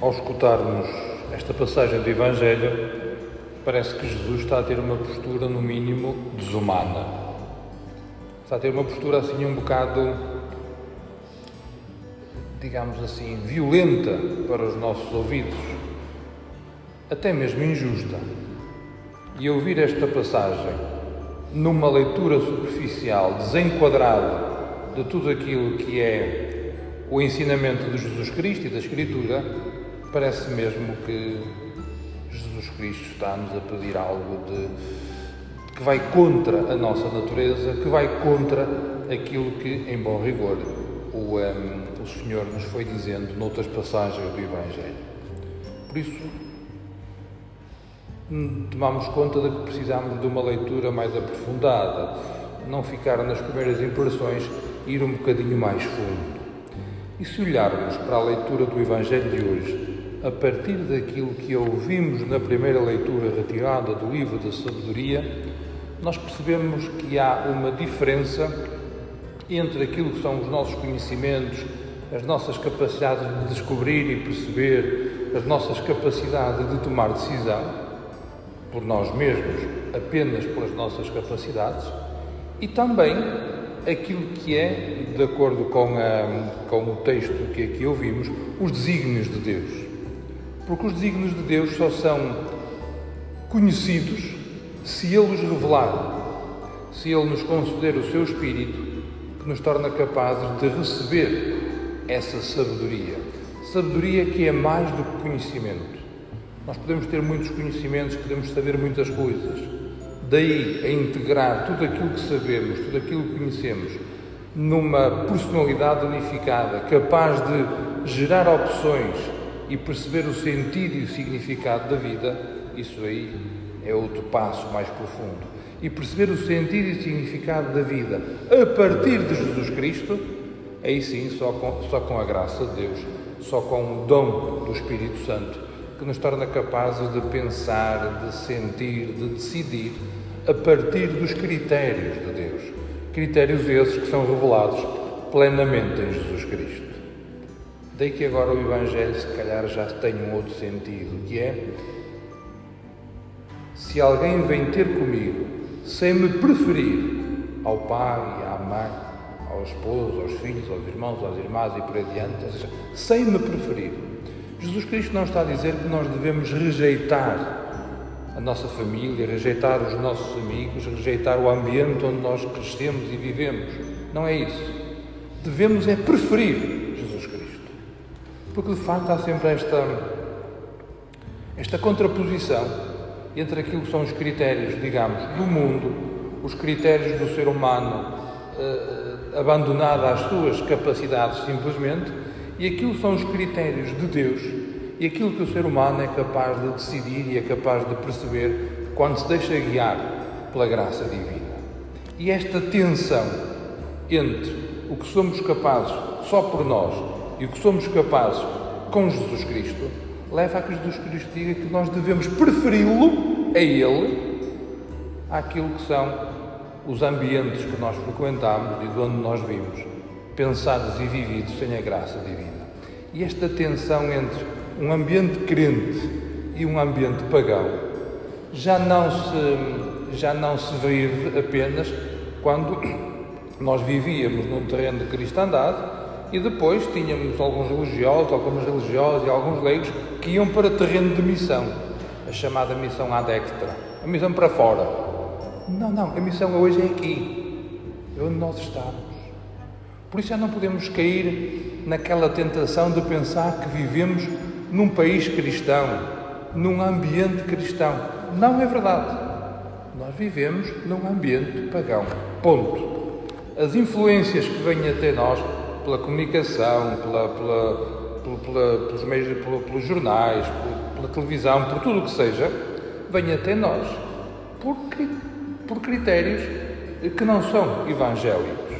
Ao escutarmos esta passagem do Evangelho, parece que Jesus está a ter uma postura, no mínimo, desumana. Está a ter uma postura assim um bocado, digamos assim, violenta para os nossos ouvidos, até mesmo injusta. E ouvir esta passagem numa leitura superficial, desenquadrada de tudo aquilo que é o ensinamento de Jesus Cristo e da Escritura, Parece mesmo que Jesus Cristo está-nos a pedir algo de, que vai contra a nossa natureza, que vai contra aquilo que, em bom rigor, o, um, o Senhor nos foi dizendo noutras passagens do Evangelho. Por isso, hum, tomamos conta de que precisamos de uma leitura mais aprofundada, não ficar nas primeiras impressões, ir um bocadinho mais fundo. E se olharmos para a leitura do Evangelho de hoje, a partir daquilo que ouvimos na primeira leitura retirada do livro da sabedoria, nós percebemos que há uma diferença entre aquilo que são os nossos conhecimentos, as nossas capacidades de descobrir e perceber, as nossas capacidades de tomar decisão por nós mesmos, apenas pelas nossas capacidades, e também aquilo que é, de acordo com, a, com o texto que aqui ouvimos, os desígnios de Deus. Porque os desígnios de Deus só são conhecidos se Ele os revelar, se Ele nos conceder o seu Espírito, que nos torna capazes de receber essa sabedoria. Sabedoria que é mais do que conhecimento. Nós podemos ter muitos conhecimentos, podemos saber muitas coisas. Daí a integrar tudo aquilo que sabemos, tudo aquilo que conhecemos, numa personalidade unificada, capaz de gerar opções e perceber o sentido e o significado da vida, isso aí é outro passo mais profundo. E perceber o sentido e o significado da vida a partir de Jesus Cristo, aí sim, só com, só com a graça de Deus, só com o dom do Espírito Santo, que nos torna capazes de pensar, de sentir, de decidir a partir dos critérios de Deus. Critérios esses que são revelados plenamente em Jesus Cristo. Daí que agora o Evangelho, se calhar, já tem um outro sentido, que é: se alguém vem ter comigo sem me preferir ao pai, à mãe, ao esposo, aos filhos, aos irmãos, às irmãs e por adiante, ou seja, sem me preferir, Jesus Cristo não está a dizer que nós devemos rejeitar a nossa família, rejeitar os nossos amigos, rejeitar o ambiente onde nós crescemos e vivemos. Não é isso. Devemos é preferir porque de facto há sempre esta, esta contraposição entre aquilo que são os critérios, digamos, do mundo, os critérios do ser humano eh, abandonado às suas capacidades simplesmente, e aquilo que são os critérios de Deus e aquilo que o ser humano é capaz de decidir e é capaz de perceber quando se deixa guiar pela graça divina. E esta tensão entre o que somos capazes só por nós e o que somos capazes com Jesus Cristo, leva a que Jesus Cristo diga que nós devemos preferi-lo a Ele àquilo que são os ambientes que nós frequentamos e de onde nós vimos, pensados e vividos sem a graça divina. E esta tensão entre um ambiente crente e um ambiente pagão já não se, já não se vive apenas quando nós vivíamos num terreno de cristandade e depois tínhamos alguns religiosos, algumas religiosas e alguns leigos que iam para terreno de missão, a chamada missão ad extra, a missão para fora. Não, não, a missão hoje é aqui, é onde nós estamos. Por isso já não podemos cair naquela tentação de pensar que vivemos num país cristão, num ambiente cristão. Não é verdade. Nós vivemos num ambiente pagão. Ponto. As influências que vêm até nós pela comunicação, pela, pela, pela, pelos meios, pelos jornais, pela televisão, por tudo o que seja, vem até nós por, por critérios que não são evangélicos.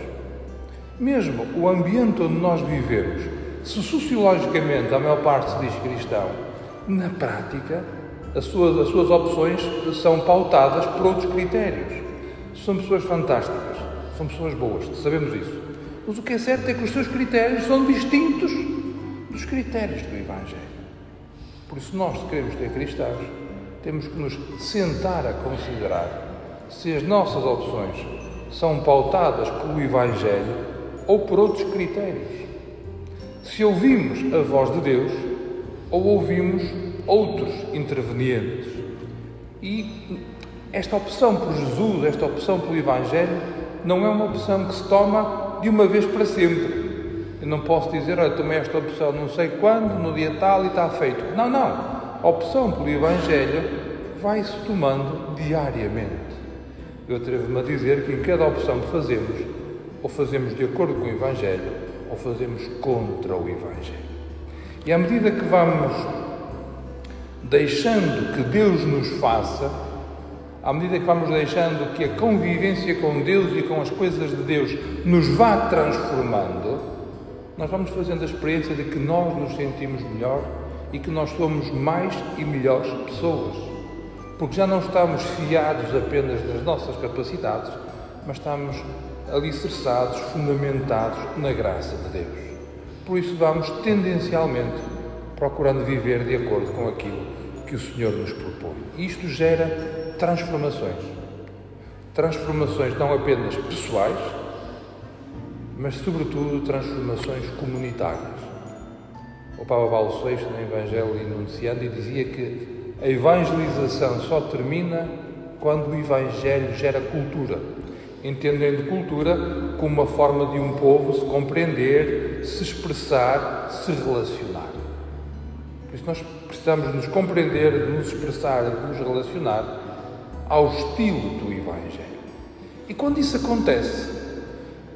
Mesmo o ambiente onde nós vivemos, se sociologicamente a maior parte se diz cristão, na prática as suas, as suas opções são pautadas por outros critérios. São pessoas fantásticas, são pessoas boas, sabemos isso. Mas o que é certo é que os seus critérios são distintos dos critérios do Evangelho. Por isso, nós, se queremos ter cristãos, temos que nos sentar a considerar se as nossas opções são pautadas pelo Evangelho ou por outros critérios. Se ouvimos a voz de Deus ou ouvimos outros intervenientes. E esta opção por Jesus, esta opção pelo Evangelho, não é uma opção que se toma de uma vez para sempre. Eu não posso dizer, olha, tomei esta opção não sei quando, no dia tal e está feito. Não, não. A opção pelo Evangelho vai-se tomando diariamente. Eu atrevo-me a dizer que em cada opção que fazemos, ou fazemos de acordo com o Evangelho, ou fazemos contra o Evangelho. E à medida que vamos deixando que Deus nos faça, à medida que vamos deixando que a convivência com Deus e com as coisas de Deus nos vá transformando, nós vamos fazendo a experiência de que nós nos sentimos melhor e que nós somos mais e melhores pessoas. Porque já não estamos fiados apenas das nossas capacidades, mas estamos alicerçados, fundamentados na graça de Deus. Por isso, vamos tendencialmente procurando viver de acordo com aquilo que o Senhor nos propõe. Isto gera transformações. Transformações não apenas pessoais, mas, sobretudo, transformações comunitárias. O Papa Paulo VI, no Evangelho Enunciando, dizia que a evangelização só termina quando o Evangelho gera cultura, entendendo cultura como uma forma de um povo se compreender, se expressar, se relacionar. Por isso, nós precisamos nos compreender, de nos expressar, nos relacionar ao estilo do Evangelho. E quando isso acontece,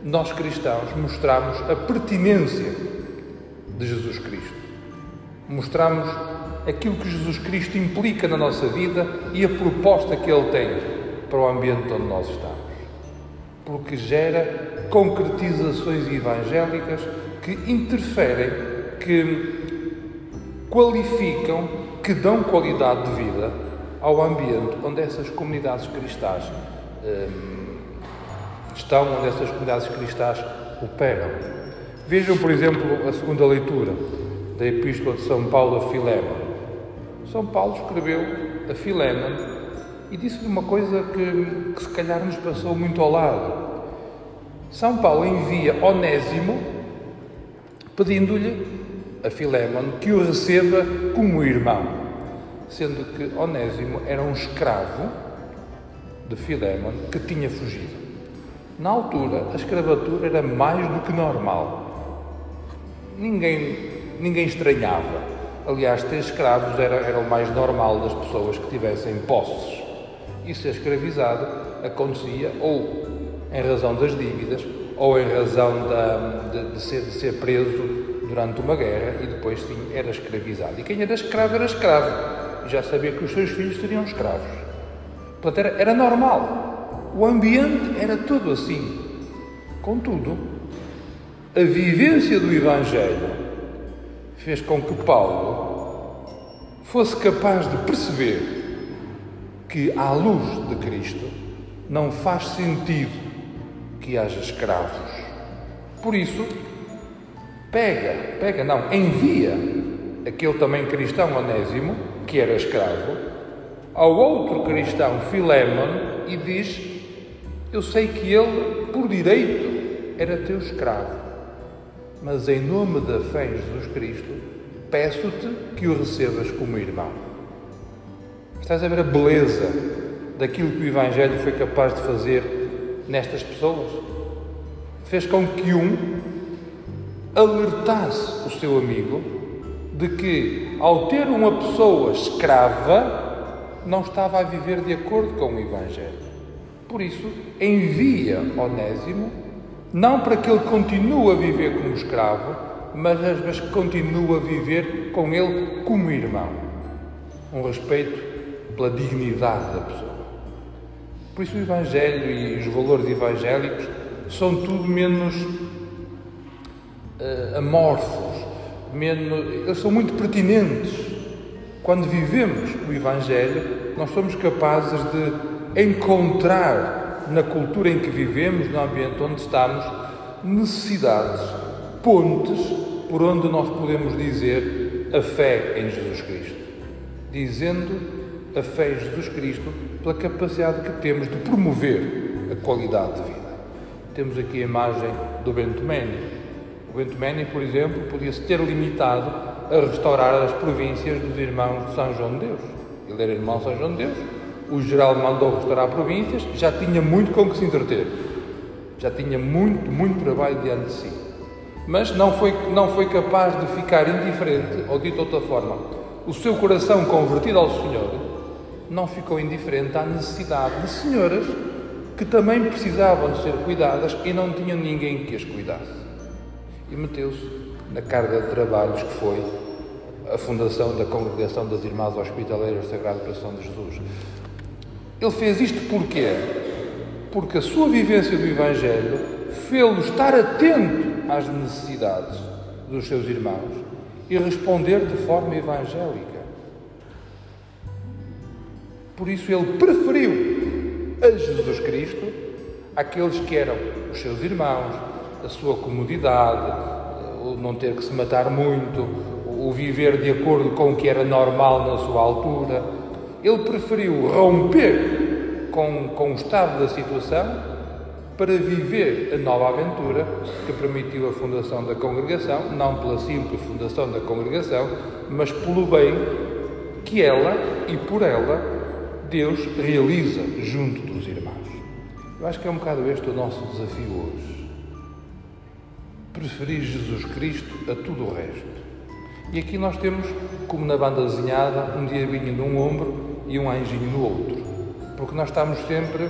nós cristãos mostramos a pertinência de Jesus Cristo. Mostramos aquilo que Jesus Cristo implica na nossa vida e a proposta que Ele tem para o ambiente onde nós estamos. Porque gera concretizações evangélicas que interferem, que qualificam, que dão qualidade de vida ao ambiente onde essas comunidades cristãs hum, estão onde essas comunidades cristãs operam. Vejam, por exemplo, a segunda leitura da Epístola de São Paulo a Filémon. São Paulo escreveu a Filémon e disse-lhe uma coisa que, que se calhar nos passou muito ao lado. São Paulo envia Onésimo pedindo-lhe a Filémon que o receba como irmão, sendo que Onésimo era um escravo de Filémon que tinha fugido. Na altura, a escravatura era mais do que normal. Ninguém, ninguém estranhava. Aliás, ter escravos era, era o mais normal das pessoas que tivessem posses. E ser escravizado acontecia ou em razão das dívidas ou em razão da, de, de, ser, de ser preso durante uma guerra e depois sim era escravizado. E quem era escravo era escravo. Já sabia que os seus filhos seriam escravos. Portanto, era, era normal. O ambiente era todo assim. Contudo, a vivência do Evangelho fez com que Paulo fosse capaz de perceber que, à luz de Cristo, não faz sentido que haja escravos. Por isso, pega, pega não, envia aquele também cristão onésimo, que era escravo, ao outro cristão Filémon e diz eu sei que ele, por direito, era teu escravo, mas em nome da fé em Jesus Cristo, peço-te que o recebas como irmão. Estás a ver a beleza daquilo que o Evangelho foi capaz de fazer nestas pessoas? Fez com que um alertasse o seu amigo de que, ao ter uma pessoa escrava, não estava a viver de acordo com o Evangelho. Por isso, envia Onésimo, não para que ele continue a viver como escravo, mas, mas que continue a viver com ele como irmão. Um respeito pela dignidade da pessoa. Por isso, o Evangelho e os valores evangélicos são tudo menos uh, amorfos, menos, eles são muito pertinentes. Quando vivemos o Evangelho, nós somos capazes de encontrar na cultura em que vivemos, no ambiente onde estamos, necessidades, pontes por onde nós podemos dizer a fé em Jesus Cristo. dizendo a fé em Jesus Cristo pela capacidade que temos de promover a qualidade de vida. Temos aqui a imagem do Bento Meni. O Bento Meni, por exemplo, podia-se ter limitado a restaurar as províncias dos irmãos de São João de Deus. Ele era irmão de São João de Deus, o geral mandou restaurar províncias, já tinha muito com que se entreter. Já tinha muito, muito trabalho diante de si. Mas não foi, não foi capaz de ficar indiferente, ou dito de outra forma, o seu coração convertido ao Senhor não ficou indiferente à necessidade de senhoras que também precisavam de ser cuidadas e não tinham ninguém que as cuidasse. E meteu-se na carga de trabalhos que foi a fundação da Congregação das Irmãs Hospitaleiras do Sagrado Coração de Jesus. Ele fez isto porquê? Porque a sua vivência do Evangelho fê-lo estar atento às necessidades dos seus irmãos e responder de forma evangélica. Por isso ele preferiu a Jesus Cristo aqueles que eram os seus irmãos, a sua comodidade, o não ter que se matar muito, o viver de acordo com o que era normal na sua altura. Ele preferiu romper com, com o estado da situação para viver a nova aventura que permitiu a fundação da congregação, não pela simples fundação da congregação, mas pelo bem que ela e por ela Deus realiza junto dos irmãos. Eu acho que é um bocado este o nosso desafio hoje. Preferir Jesus Cristo a tudo o resto. E aqui nós temos, como na banda desenhada, um diabinho num ombro e um anjinho no outro. Porque nós estamos sempre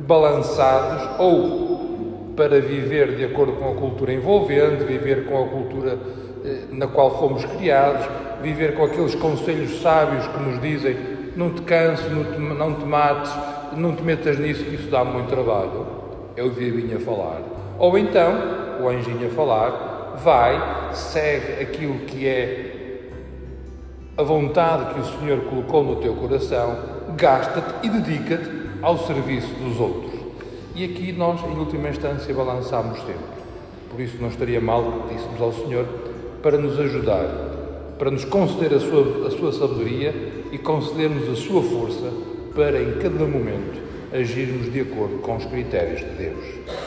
balançados ou para viver de acordo com a cultura envolvente, viver com a cultura eh, na qual fomos criados, viver com aqueles conselhos sábios que nos dizem não te canses, não te, mates, não te metas nisso que isso dá muito trabalho. É o diabinho a falar. Ou então, o anjinho a falar, vai, segue aquilo que é a vontade que o Senhor colocou no teu coração, gasta-te e dedica-te ao serviço dos outros. E aqui nós, em última instância, balançamos sempre. Por isso não estaria mal que pedíssemos ao Senhor para nos ajudar, para nos conceder a sua, a sua sabedoria e conceder-nos a sua força para, em cada momento, agirmos de acordo com os critérios de Deus.